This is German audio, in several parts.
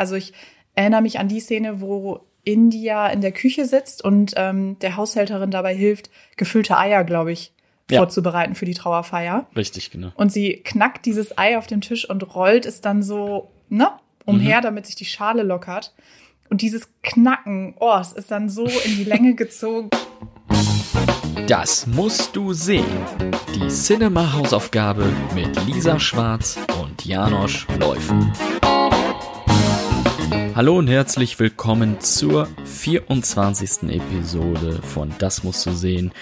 Also ich erinnere mich an die Szene, wo India in der Küche sitzt und ähm, der Haushälterin dabei hilft, gefüllte Eier, glaube ich, Ja. vorzubereiten für die Trauerfeier. Richtig, genau. Und sie knackt dieses Ei auf dem Tisch und rollt es dann so, ne, umher, damit sich die Schale lockert. Und dieses Knacken, oh, es ist dann so in die Länge gezogen. Das musst du sehen. Die Cinema-Hausaufgabe mit Lisa Schwarz und Janosch Läufen. Hallo und herzlich willkommen zur 24. Episode von Das musst du sehen,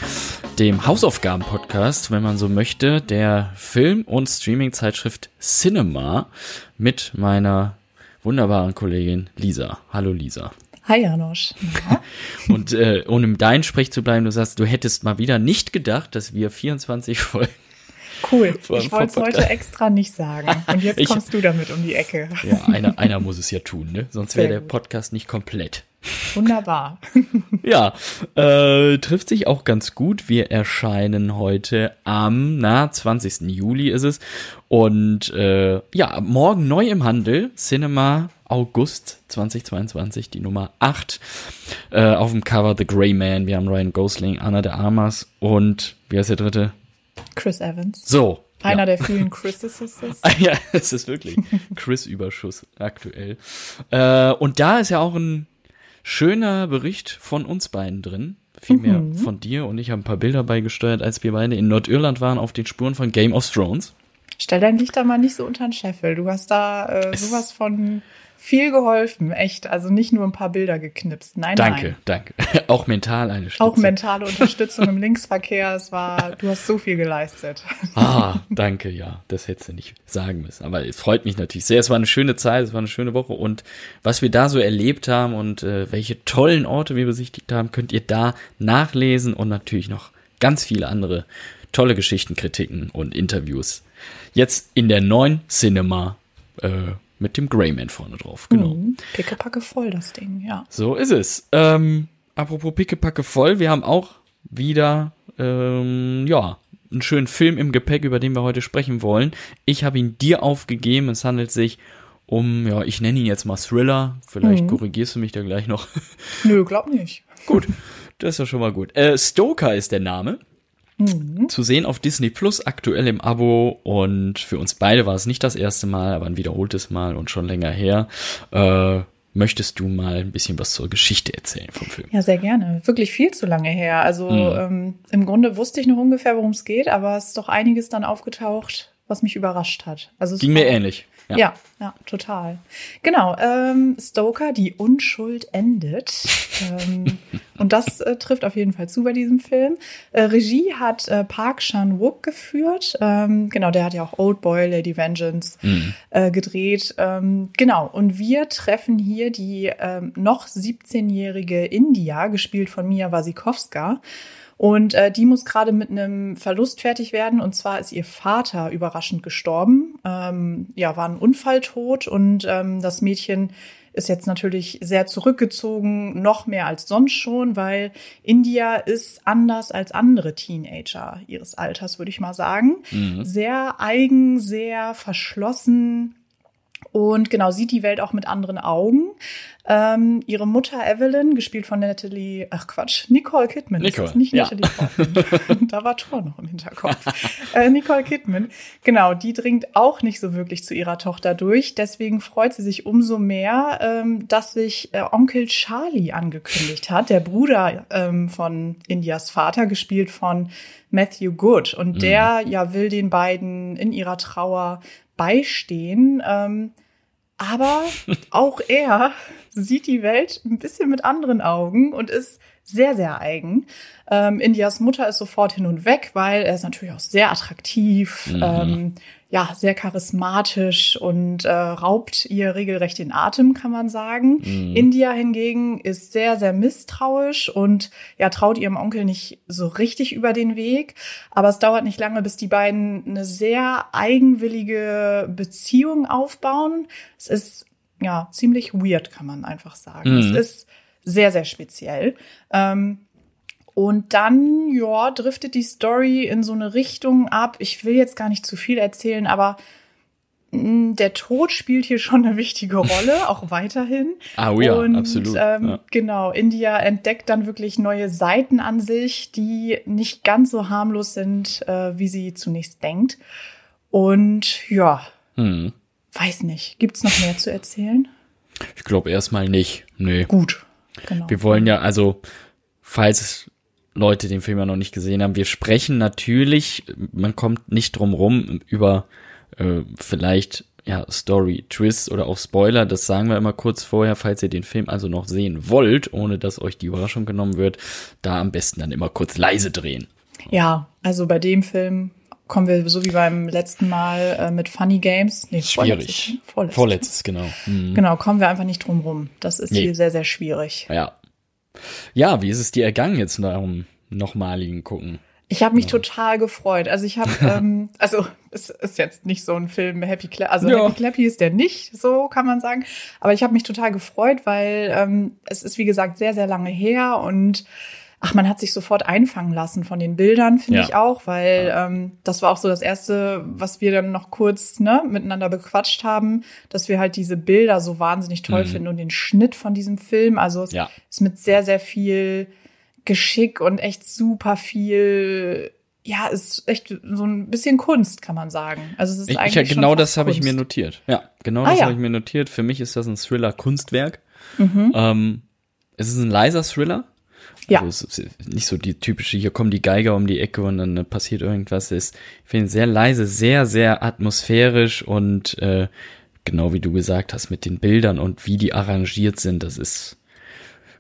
dem Hausaufgaben-Podcast, wenn man so möchte, der Film- und Streaming-Zeitschrift Cinema mit meiner wunderbaren Kollegin Lisa. Hallo Lisa. Hi, Janosch. Ja. Und äh, um in deinen Sprech zu bleiben, du sagst, du hättest mal wieder nicht gedacht, dass wir 24 Folgen. Cool. Ich wollte es heute extra nicht sagen. Und jetzt Ich- kommst du damit um die Ecke. Ja, einer, einer muss es ja tun, ne? Sonst wäre der. Podcast nicht komplett. Wunderbar. Ja, äh, trifft sich auch ganz gut. Wir erscheinen heute am, na, 20. Juli ist es. Und äh, ja, morgen neu im Handel. Cinema August 2022, die Nummer 8. Äh, auf dem Cover The Grey Man. Wir haben Ryan Gosling, Anna de Armas und, wie heißt der dritte? Chris Evans. So. Einer ja. der vielen Chrises. Ah, Ja, es ist wirklich Chris-Überschuss aktuell. Äh, und da ist ja auch ein schöner Bericht von uns beiden drin. Vielmehr von dir und ich habe ein paar Bilder beigesteuert, als wir beide in Nordirland waren auf den Spuren von Game of Thrones. Stell dein Licht da mal nicht so unter den Scheffel. Du hast da äh, sowas von viel geholfen, echt. Also nicht nur ein paar Bilder geknipst. Nein, Danke, nein. danke. auch mental eine Stütze. Auch mentale Unterstützung im Linksverkehr. Es war, du hast so viel geleistet. Ah, danke, ja. Das hättest du nicht sagen müssen. Aber es freut mich natürlich sehr. Es war eine schöne Zeit, es war eine schöne Woche. Und was wir da so erlebt haben und äh, welche tollen Orte wir besichtigt haben, könnt ihr da nachlesen und natürlich noch ganz viele andere tolle Geschichten, Kritiken und Interviews. Jetzt in der neuen Cinema äh, mit dem Greyman vorne drauf. Genau. Mhm. Pickepacke voll, das Ding, ja. So ist es. Ähm, apropos Pickepacke voll, wir haben auch wieder, ähm, ja, einen schönen Film im Gepäck, über den wir heute sprechen wollen. Ich habe ihn dir aufgegeben. Es handelt sich um, ja, ich nenne ihn jetzt mal Thriller. Vielleicht korrigierst du mich da gleich noch. Nö, glaub nicht. gut, das ist ja schon mal gut. Äh, Stoker ist der Name. Zu sehen auf Disney Plus, aktuell im Abo. Und für uns beide war es nicht das erste Mal, aber ein wiederholtes Mal und schon länger her. Äh, möchtest du mal ein bisschen was zur Geschichte erzählen vom Film? Ja, sehr gerne. Wirklich viel zu lange her. Also ähm, im Grunde wusste ich noch ungefähr, worum es geht, aber es ist doch einiges dann aufgetaucht, was mich überrascht hat. Also es Ging mir ähnlich. Ja. ja, total. Genau, ähm, Stoker, die Unschuld endet. ähm, und das äh, trifft auf jeden Fall zu bei diesem Film. Äh, Regie hat äh, Park Chan-wook geführt. Ähm, genau, der hat ja auch Old Boy, Lady Vengeance Mhm. äh, gedreht. Ähm, genau, und wir treffen hier die ähm, noch 17-jährige India, gespielt von Mia Wasikowska. Und äh, die muss gerade mit einem Verlust fertig werden. Und zwar ist ihr Vater überraschend gestorben. Ähm, ja, war ein Unfalltod. Und ähm, das Mädchen ist jetzt natürlich sehr zurückgezogen, noch mehr als sonst schon, weil India ist anders als andere Teenager ihres Alters, würde ich mal sagen. Sehr eigen, sehr verschlossen, und genau, sieht die Welt auch mit anderen Augen. Ähm, ihre Mutter Evelyn, gespielt von Natalie, ach Quatsch, Nicole Kidman. Nicole, nicht ja. Natalie Portman. da war Thor noch im Hinterkopf. äh, Nicole Kidman, genau, die dringt auch nicht so wirklich zu ihrer Tochter durch. Deswegen freut sie sich umso mehr, ähm, dass sich äh, Onkel Charlie angekündigt hat, der Bruder ähm, von Indias Vater, gespielt von Matthew Good. Und der ja will den beiden in ihrer Trauer beistehen. Ähm, aber auch er sieht die Welt ein bisschen mit anderen Augen und ist sehr, sehr eigen. Ähm, Indias Mutter ist sofort hin und weg, weil er ist natürlich auch sehr attraktiv, ähm, ja, sehr charismatisch und äh, raubt ihr regelrecht den Atem, kann man sagen. India hingegen ist sehr, sehr misstrauisch und ja, traut ihrem Onkel nicht so richtig über den Weg. Aber es dauert nicht lange, bis die beiden eine sehr eigenwillige Beziehung aufbauen. Es ist ja ziemlich weird, kann man einfach sagen. Mhm. Es ist sehr, sehr speziell. Ähm, und dann, ja, driftet die Story in so eine Richtung ab. Ich will jetzt gar nicht zu viel erzählen, aber der Tod spielt hier schon eine wichtige Rolle, auch weiterhin. Ah, oh ja, und, absolut. Ähm, ja. Genau, India entdeckt dann wirklich neue Seiten an sich, die nicht ganz so harmlos sind, äh, wie sie zunächst denkt. Und ja, Hm. weiß nicht. Gibt's noch mehr zu erzählen? Ich glaube erstmal nicht. Nee. Gut. Genau. Wir wollen ja, also, falls Leute den Film ja noch nicht gesehen haben, wir sprechen natürlich, man kommt nicht drum rum über äh, vielleicht ja Story, Twist oder auch Spoiler, das sagen wir immer kurz vorher, falls ihr den Film also noch sehen wollt, ohne dass euch die Überraschung genommen wird, da am besten dann immer kurz leise drehen. Ja, also bei dem Film kommen wir so wie beim letzten Mal äh, mit Funny Games. Nee, Schwierig. Vorletztes, Vorletztes, genau. Mhm. Genau, kommen wir einfach nicht drum rum. Das ist Nee. hier sehr, sehr schwierig. Ja. Ja, wie ist es dir ergangen jetzt darum nochmaligen gucken? Ich habe mich total gefreut. Also ich habe, ähm, also es ist jetzt nicht so ein Film Happy Clappy, also Ja. Happy Clappy ist der nicht, so kann man sagen. Aber ich habe mich total gefreut, weil ähm, es ist wie gesagt sehr, sehr lange her und ach, man hat sich sofort einfangen lassen von den Bildern, finde Ja. ich auch, weil ähm, das war auch so das erste, was wir dann noch kurz ne, miteinander bequatscht haben, dass wir halt diese Bilder so wahnsinnig toll Mhm. finden und den Schnitt von diesem Film. Also es Ja. ist mit sehr, sehr viel Geschick und echt super viel, ja, ist echt so ein bisschen Kunst, kann man sagen. Also es ist Ich, eigentlich ich, genau das habe ich mir notiert. Ja, genau Ah, das ja. habe ich mir notiert. Für mich ist das ein Thriller-Kunstwerk. Mhm. Ähm, es ist ein leiser Thriller. Ja. Also es ist nicht so die typische, hier kommen die Geiger um die Ecke und dann passiert irgendwas. Es ist, ich finde, sehr leise, sehr, sehr atmosphärisch und äh, genau wie du gesagt hast, mit den Bildern und wie die arrangiert sind, das ist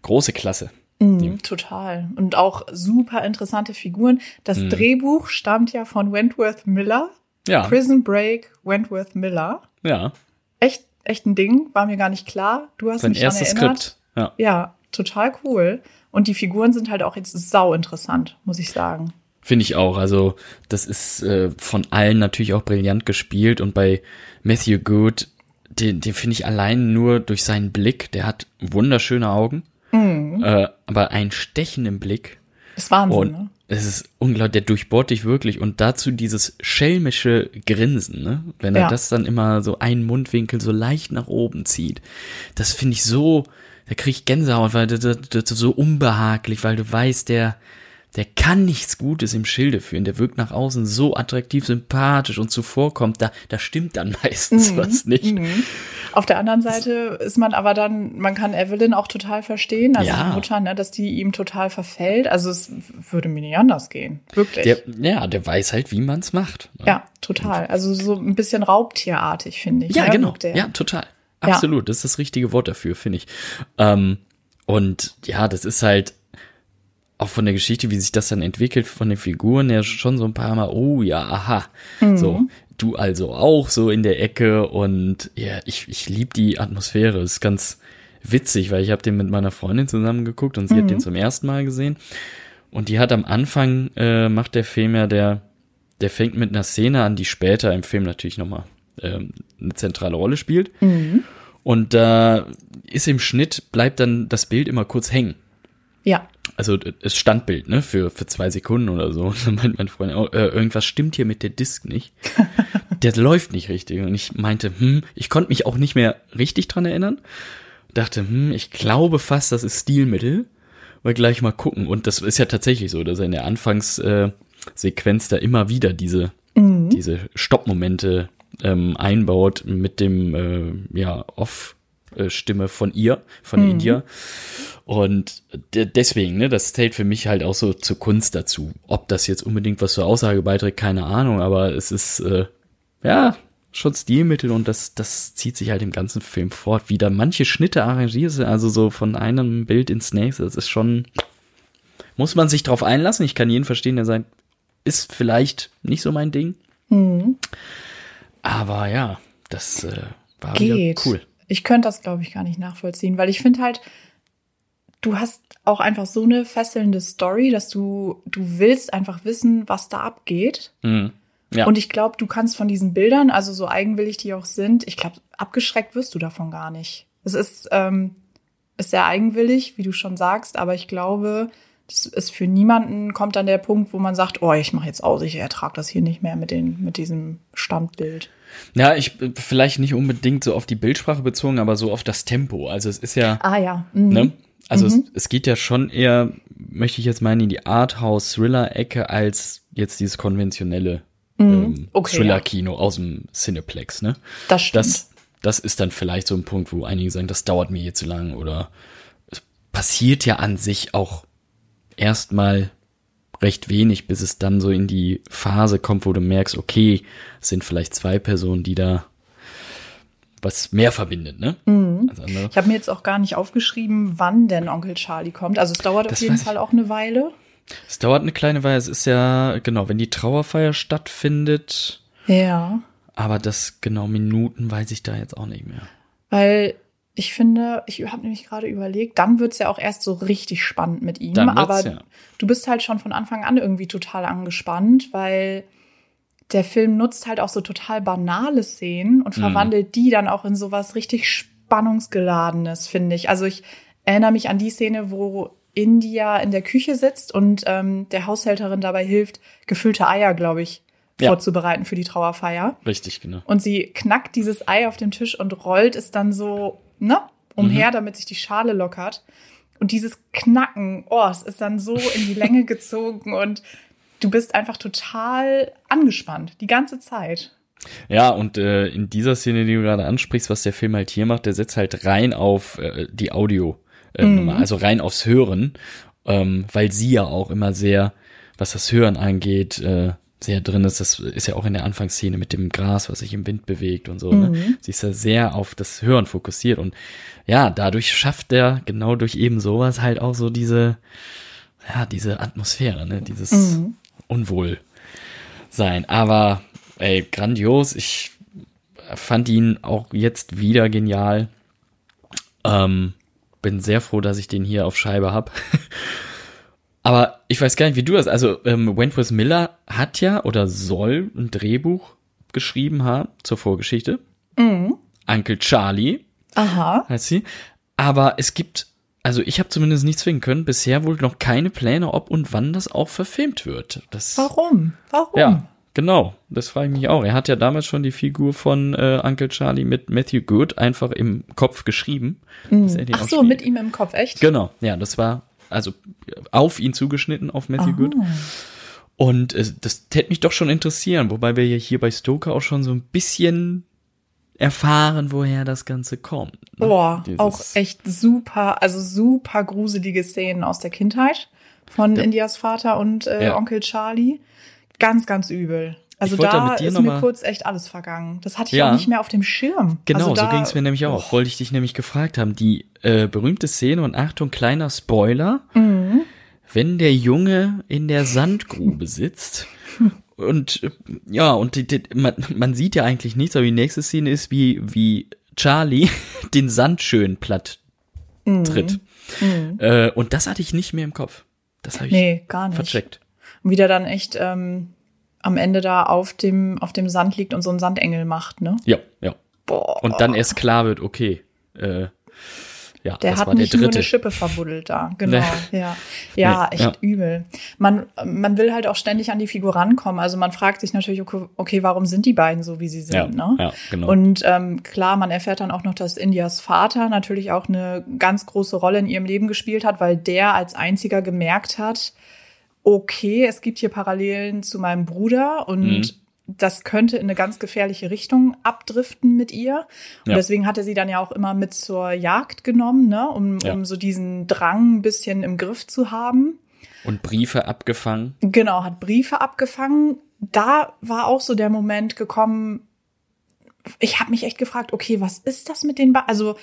große Klasse. Mhm, total. Und auch super interessante Figuren. Das Mhm. Drehbuch stammt ja von Wentworth Miller. Ja, Prison Break, Wentworth Miller. ja, Echt, echt ein Ding, war mir gar nicht klar. Du hast sein mich erstes erinnert. Skript. Ja. Ja, total cool. Und die Figuren sind halt auch jetzt sau interessant, muss ich sagen. Finde ich auch. Also, das ist äh, von allen natürlich auch brillant gespielt und bei Matthew Good, den, den finde ich allein nur durch seinen Blick, der hat wunderschöne Augen, äh, aber einen stechenden Blick Ist Wahnsinn, und ne? es ist unglaublich, der durchbohrt dich wirklich und dazu dieses schelmische Grinsen, ne? Wenn er Ja. das dann immer so einen Mundwinkel so leicht nach oben zieht. Das finde ich so, da krieg ich Gänsehaut, weil das, das, das so unbehaglich, weil du weißt, der, der kann nichts Gutes im Schilde führen. Der wirkt nach außen so attraktiv, sympathisch und zuvorkommt. Da, da stimmt dann meistens was nicht. Mhm. Auf der anderen Seite ist man aber dann, man kann Evelyn auch total verstehen, also Ja. die Mutter, ne, dass die ihm total verfällt. Also es würde mir nicht anders gehen. Wirklich. Der, ja, der weiß halt, wie man's macht. ne? ja, total. Also so ein bisschen Raubtierartig, finde ich. Ja, ne, genau. Ja, total. Absolut. Das ist das richtige Wort dafür, finde ich. Ähm, und ja, das ist halt auch von der Geschichte, wie sich das dann entwickelt, von den Figuren ja schon so ein paar Mal, oh ja, aha. So, du also auch so in der Ecke und ja, ich, ich liebe die Atmosphäre. ist ganz witzig, weil ich habe den mit meiner Freundin zusammen geguckt und sie hat den zum ersten Mal gesehen. Und die hat am Anfang, äh, macht der Film ja, der, der fängt mit einer Szene an, die später im Film natürlich nochmal ähm, eine zentrale Rolle spielt. Und da ist im Schnitt, bleibt dann das Bild immer kurz hängen. Ja. Also das Standbild, ne, für, für zwei Sekunden oder so. Und dann meint mein Freund, oh, äh, irgendwas stimmt hier mit der Disk nicht. der läuft nicht richtig. Und ich meinte, hm, ich konnte mich auch nicht mehr richtig dran erinnern. Dachte, hm, ich glaube fast, das ist Stilmittel. Mal gleich mal gucken. Und das ist ja tatsächlich so, dass er in der Anfangssequenz äh, Sequenz da immer wieder diese, diese Stoppmomente ähm, einbaut mit dem äh, ja, Off-Stimme von ihr, von India. Und de deswegen, ne, das zählt für mich halt auch so zur Kunst dazu. Ob das jetzt unbedingt was zur Aussage beiträgt, keine Ahnung, aber es ist, äh, ja, schon Stilmittel und das, das zieht sich halt im ganzen Film fort. Wie da manche Schnitte arrangiert sind, also so von einem Bild ins nächste, das ist schon, muss man sich drauf einlassen. Ich kann jeden verstehen, der sagt, ist vielleicht nicht so mein Ding. Aber ja, das äh, war Geht. cool. Ich könnte das, glaube ich, gar nicht nachvollziehen, weil ich finde halt, du hast auch einfach so eine fesselnde Story, dass du, du willst einfach wissen, was da abgeht. Mhm. Ja. Und ich glaube, du kannst von diesen Bildern, also so eigenwillig die auch sind, ich glaube, abgeschreckt wirst du davon gar nicht. Es ist, ähm, ist sehr eigenwillig, wie du schon sagst, aber ich glaube, das ist für niemanden kommt dann der Punkt, wo man sagt, oh, ich mache jetzt aus, ich ertrage das hier nicht mehr mit, den, mit diesem Standbild. Ja, ich vielleicht nicht unbedingt so auf die Bildsprache bezogen, aber so auf das Tempo. Also es ist ja. Ah ja. Mhm. Ne? Also mhm. es, es geht ja schon eher, möchte ich jetzt meinen, in die Arthouse-Thriller-Ecke als jetzt dieses konventionelle mhm. ähm, okay, Thriller-Kino ja. aus dem Cineplex, ne? Das stimmt. Das, das ist dann vielleicht so ein Punkt, wo einige sagen, das dauert mir hier zu lang oder es passiert ja an sich auch erstmal recht wenig, bis es dann so in die Phase kommt, wo du merkst, okay, es sind vielleicht zwei Personen, die da was mehr verbindet, ne? Mhm. Ich habe mir jetzt auch gar nicht aufgeschrieben, wann denn Onkel Charlie kommt. Also es dauert das auf jeden Fall auch eine Weile. Es dauert eine kleine Weile. Es ist ja, genau, wenn die Trauerfeier stattfindet. Ja. Aber das genau Minuten weiß ich da jetzt auch nicht mehr. Weil ich finde, ich habe nämlich gerade überlegt, dann wird's ja auch erst so richtig spannend mit ihm. Dann aber ja. du bist halt schon von Anfang an irgendwie total angespannt, weil der Film nutzt halt auch so total banale Szenen und mhm. verwandelt die dann auch in sowas richtig spannungsgeladenes, finde ich. Also ich erinnere mich an die Szene, wo India in der Küche sitzt und ähm, der Haushälterin dabei hilft, gefüllte Eier, glaube ich, ja. vorzubereiten für die Trauerfeier. Richtig, genau. Und sie knackt dieses Ei auf dem Tisch und rollt es dann so ne, umher, mhm. damit sich die Schale lockert. Und dieses Knacken, oh, es ist dann so in die Länge gezogen und du bist einfach total angespannt, die ganze Zeit. Ja, und äh, in dieser Szene, die du gerade ansprichst, was der Film halt hier macht, der setzt halt rein auf äh, die Audio, äh, mhm. also rein aufs Hören, ähm, weil sie ja auch immer sehr, was das Hören angeht, äh, sehr drin ist. Das ist ja auch in der Anfangsszene mit dem Gras, was sich im Wind bewegt und so. Ne? Mhm. Ne? Sie ist ja sehr auf das Hören fokussiert und ja, dadurch schafft er genau durch eben sowas halt auch so diese, ja, diese Atmosphäre, ne? dieses mhm. Unwohlsein. Aber ey, grandios. Ich fand ihn auch jetzt wieder genial. Ähm, bin sehr froh, dass ich den hier auf Scheibe hab. Aber ich weiß gar nicht, wie du das. Also ähm, Wentworth Miller hat ja oder soll ein Drehbuch geschrieben haben zur Vorgeschichte. Mhm. Uncle Charlie. Aha. Heißt sie. Aber es gibt, also ich habe zumindest nichts finden können, bisher wohl noch keine Pläne, ob und wann das auch verfilmt wird. Das, Warum? Warum? Ja, genau. Das frage ich mich auch. Er hat ja damals schon die Figur von äh, Uncle Charlie mit Matthew Good einfach im Kopf geschrieben. Mhm. Ach so, mit ihm im Kopf, echt? Genau. Ja, das war also auf ihn zugeschnitten, auf Matthew Aha. Good. Und äh, das täte mich doch schon interessieren, wobei wir ja hier bei Stoker auch schon so ein bisschen erfahren, woher das Ganze kommt. Ne? Boah, Dieses auch echt super, also super gruselige Szenen aus der Kindheit von ja. Indias Vater und äh, ja. Onkel Charlie. Ganz, ganz übel. Also da ist mir kurz echt alles vergangen. Das hatte ich ja. auch nicht mehr auf dem Schirm. Genau, also so ging es mir nämlich auch. Oh. Wollte ich dich nämlich gefragt haben. Die äh, berühmte Szene und Achtung, kleiner Spoiler. Mhm. Wenn der Junge in der Sandgrube sitzt und ja, und die, die, man, man sieht ja eigentlich nichts, aber die nächste Szene ist, wie, wie Charlie den Sand schön platt mhm. tritt. Mhm. Äh, und das hatte ich nicht mehr im Kopf. Das habe ich nee, gar nicht. vercheckt. Und wieder dann echt ähm, am Ende da auf dem, auf dem Sand liegt und so einen Sandengel macht, ne? Ja, ja. Boah. Und dann erst klar wird, okay, äh, ja, der hat nicht der dritte. nur eine Schippe verbuddelt da, genau. Nee. Ja, ja nee, echt ja. übel. Man, man will halt auch ständig an die Figur rankommen. Also man fragt sich natürlich, okay, okay warum sind die beiden so, wie sie sind? Ja, ne? ja, genau. Und ähm, klar, man erfährt dann auch noch, dass Indias Vater natürlich auch eine ganz große Rolle in ihrem Leben gespielt hat, weil der als einziger gemerkt hat, okay, es gibt hier Parallelen zu meinem Bruder und mhm. das könnte in eine ganz gefährliche Richtung abdriften mit ihr. Und ja. deswegen hat er sie dann ja auch immer mit zur Jagd genommen, ne, um, ja. um so diesen Drang ein bisschen im Griff zu haben. Und Briefe abgefangen. Genau, hat Briefe abgefangen. Da war auch so der Moment gekommen, ich habe mich echt gefragt, okay, was ist das mit den ba Also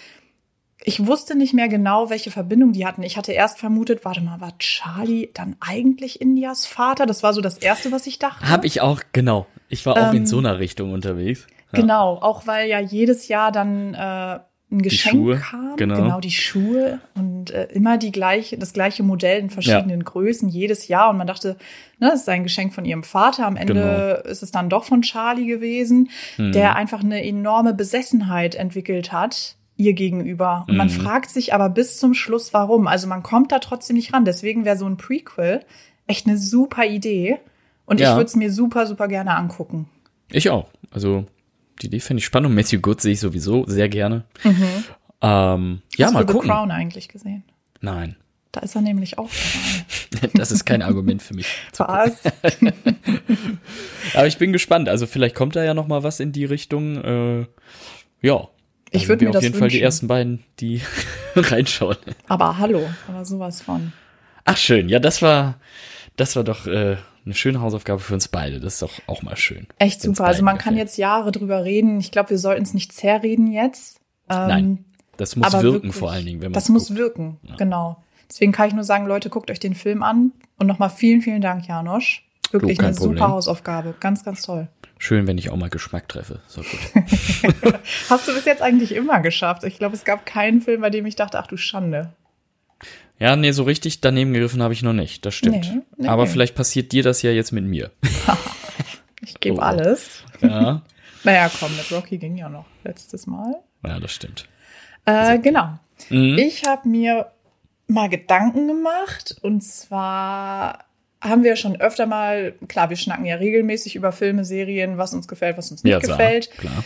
ich wusste nicht mehr genau, welche Verbindung die hatten. Ich hatte erst vermutet, warte mal, war Charlie dann eigentlich Indias Vater? Das war so das Erste, was ich dachte. Hab ich auch, genau. Ich war auch ähm, in so einer Richtung unterwegs. Ja. Genau, auch weil ja jedes Jahr dann äh, ein Geschenk Schuhe, kam. Genau. genau, die Schuhe und äh, immer die gleiche, das gleiche Modell in verschiedenen ja. Größen jedes Jahr. Und man dachte, ne, das ist ein Geschenk von ihrem Vater. Am Ende genau. ist es dann doch von Charlie gewesen, hm. der einfach eine enorme Besessenheit entwickelt hat ihr gegenüber. Und mhm. man fragt sich aber bis zum Schluss, warum. Also man kommt da trotzdem nicht ran. Deswegen wäre so ein Prequel echt eine super Idee. Und ja. ich würde es mir super, super gerne angucken. Ich auch. Also die Idee finde ich spannend. Und Matthew Good sehe ich sowieso sehr gerne. Ähm, ja, Mhm. Hast mal du The gucken. Crown eigentlich gesehen? Nein, Da ist er nämlich auch dabei. das ist kein Argument für mich. Was? Aber ich bin gespannt. Also vielleicht kommt da ja noch mal was in die Richtung. Äh, ja. Ich Dann würd wir mir auf das jeden Fall die wünschen. ersten beiden, die reinschauen. Aber hallo, aber sowas von. Ach schön, ja, das war, das war doch äh, eine schöne Hausaufgabe für uns beide. Das ist doch auch mal schön. Echt super. Also man kann gefällt. jetzt Jahre drüber reden. Ich glaube, wir sollten es nicht zerreden jetzt. Ähm, Nein, das muss wirken wirklich, vor allen Dingen, wenn man Das muss wirken, genau. Deswegen kann ich nur sagen, Leute, guckt euch den Film an. Und nochmal vielen, vielen Dank, Janosch. Wirklich kein eine super Problem. Hausaufgabe. Ganz, ganz toll. Schön, wenn ich auch mal Geschmack treffe. So gut. Hast du bis jetzt eigentlich immer geschafft? Ich glaube, es gab keinen Film, bei dem ich dachte, ach du Schande. ja, nee, so richtig daneben gegriffen habe ich noch nicht. Das stimmt. Nee, nee. Aber vielleicht passiert dir das ja jetzt mit mir. Ich gebe Oh. alles. Ja, Naja, komm, mit Rocky ging ja noch letztes Mal. ja das stimmt. Äh, genau. Mhm. Ich habe mir mal Gedanken gemacht und zwar haben wir schon öfter mal, klar, wir schnacken ja regelmäßig über Filme, Serien, was uns gefällt, was uns nicht Ja, klar, gefällt. klar.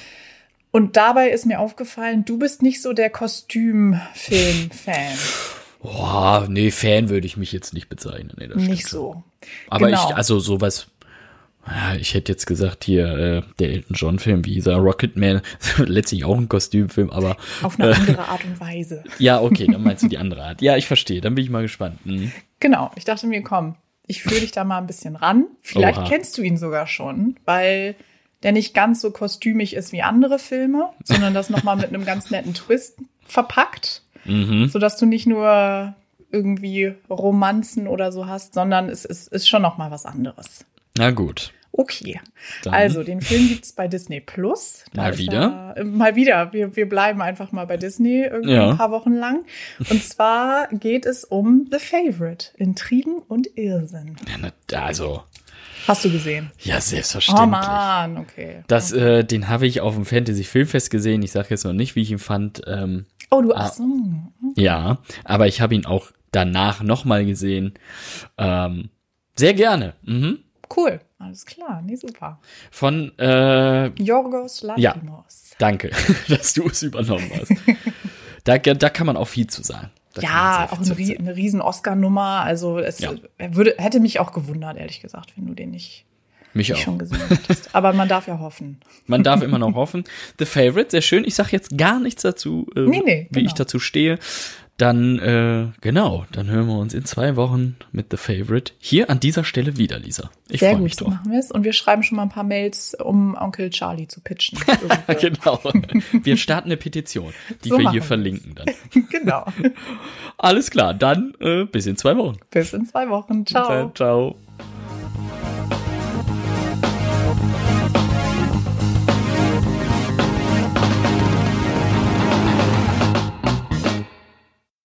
Und dabei ist mir aufgefallen, du bist nicht so der Kostümfilm-Fan. Boah, nee, Fan würde ich mich jetzt nicht bezeichnen. Nee, nicht so. Aber Genau. ich, also sowas, ich hätte jetzt gesagt, hier, äh, der Elton John-Film, wie hieß er, Rocketman, letztlich auch ein Kostümfilm, aber Auf eine andere Art und Weise. ja, okay, dann meinst du die andere Art. Ja, ich verstehe, dann bin ich mal gespannt. Hm. Genau, ich dachte mir, komm, ich führe dich da mal ein bisschen ran. Vielleicht Oha. kennst du ihn sogar schon, weil der nicht ganz so kostümig ist wie andere Filme, sondern das nochmal mit einem ganz netten Twist verpackt, Mhm. sodass du nicht nur irgendwie Romanzen oder so hast, sondern es ist, ist schon nochmal was anderes. Na gut. Okay. Dann. Also, den Film gibt's bei Disney Plus. Da Mal wieder? Er, äh, mal wieder. Wir, wir bleiben einfach mal bei Disney irgendwie Ja. ein paar Wochen lang. Und zwar geht es um The Favorite. Intrigen und Irrsinn. Ja, na, also, Hast du gesehen? ja, Oh selbstverständlich. Mann, okay. Das, äh, den habe ich auf dem Fantasy Filmfest gesehen. Ich sage jetzt noch nicht, wie ich ihn fand. Ähm, Oh, du, ach so. ja, aber ich habe ihn auch danach nochmal gesehen. Ähm, sehr gerne. Mhm. Cool. Alles klar. Nee, super. Von, äh, Yorgos Ja. Lanthimos. danke, dass du es übernommen hast. da, da kann man auch viel zu sagen. Da Ja, auch eine, rie- eine riesen Oscar-Nummer. Also es Ja. würde, hätte mich auch gewundert, ehrlich gesagt, wenn du den nicht, Mich nicht auch. schon gesehen hättest. Aber man darf ja hoffen. Man darf immer noch hoffen. The Favorite, sehr schön. Ich sage jetzt gar nichts dazu, äh, Nee, nee, wie genau. ich dazu stehe. Dann, äh, genau, dann hören wir uns in zwei Wochen mit The Favorite hier an dieser Stelle wieder, Lisa. Ich freue mich drauf. machen wir es. Und wir schreiben schon mal ein paar Mails, um Onkel Charlie zu pitchen. genau. Wir starten eine Petition, die So wir hier wir's. verlinken dann. genau. Alles klar, dann äh, bis in zwei Wochen. Bis in zwei Wochen. Ciao. Ciao.